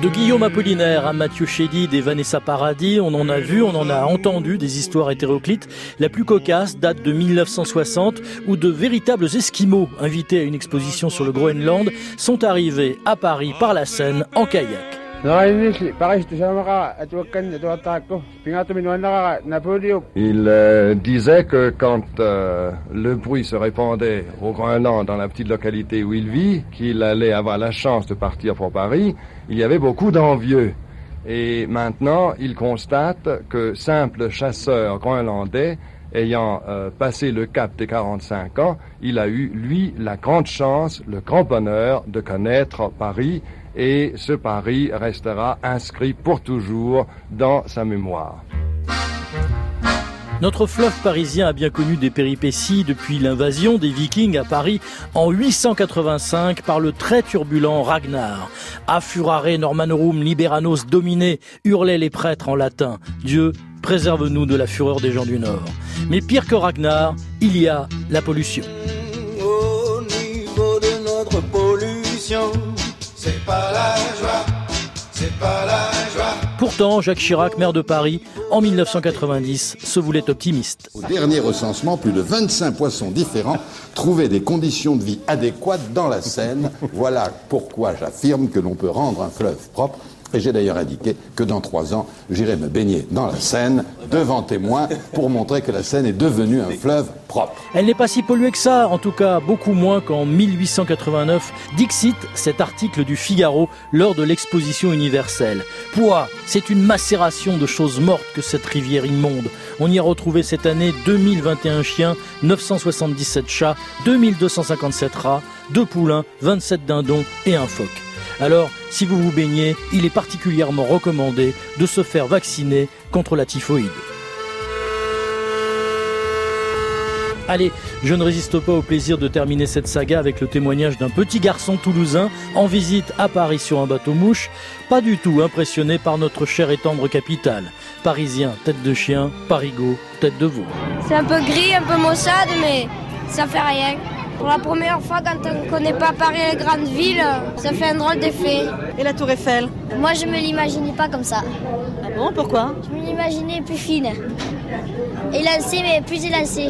De Guillaume Apollinaire à Mathieu Chédid et Vanessa Paradis, on en a vu, on en a entendu des histoires hétéroclites. La plus cocasse date de 1960 où de véritables esquimaux invités à une exposition sur le Groenland sont arrivés à Paris par la Seine en kayak. Il euh, disait que quand euh, le bruit se répandait au Groenland, dans la petite localité où il vit, qu'il allait avoir la chance de partir pour Paris, il y avait beaucoup d'envieux. Et maintenant, il constate que simple chasseur groenlandais, ayant euh, passé le cap des 45 ans, il a eu, lui, la grande chance, le grand bonheur de connaître Paris et ce pari restera inscrit pour toujours dans sa mémoire. Notre fleuve parisien a bien connu des péripéties depuis l'invasion des Vikings à Paris en 885 par le très turbulent Ragnar. A furare Normanorum liberanos domine, hurlaient les prêtres en latin. Dieu, préserve-nous de la fureur des gens du Nord. Mais pire que Ragnar, il y a la pollution. Au niveau de notre pollution, c'est pas la joie, c'est pas la joie. Pourtant, Jacques Chirac, maire de Paris, en 1990, se voulait optimiste. Au dernier recensement, plus de 25 poissons différents trouvaient des conditions de vie adéquates dans la Seine. Voilà pourquoi j'affirme que l'on peut rendre un fleuve propre. Et j'ai d'ailleurs indiqué que dans trois ans, j'irai me baigner dans la Seine, devant témoins, pour montrer que la Seine est devenue un fleuve propre. Elle n'est pas si polluée que ça, en tout cas beaucoup moins qu'en 1889, Dixit cet article du Figaro lors de l'exposition universelle. Poids, c'est une macération de choses mortes que cette rivière immonde. On y a retrouvé cette année 2021 chiens, 977 chats, 2257 rats, 2 poulains, 27 dindons et un phoque. Alors, si vous vous baignez, il est particulièrement recommandé de se faire vacciner contre la typhoïde. Allez, je ne résiste pas au plaisir de terminer cette saga avec le témoignage d'un petit garçon toulousain en visite à Paris sur un bateau mouche, pas du tout impressionné par notre chère et tendre capitale. Parisien, tête de chien, parigot, tête de veau. C'est un peu gris, un peu maussade, mais ça fait rien. Pour la première fois, quand on ne connaît pas Paris, les grandes villes, ça fait un drôle d'effet. Et la tour Eiffel Moi, je me l'imaginais pas comme ça. Ah bon, pourquoi Je me l'imaginais plus fine. Élancée, mais plus élancée.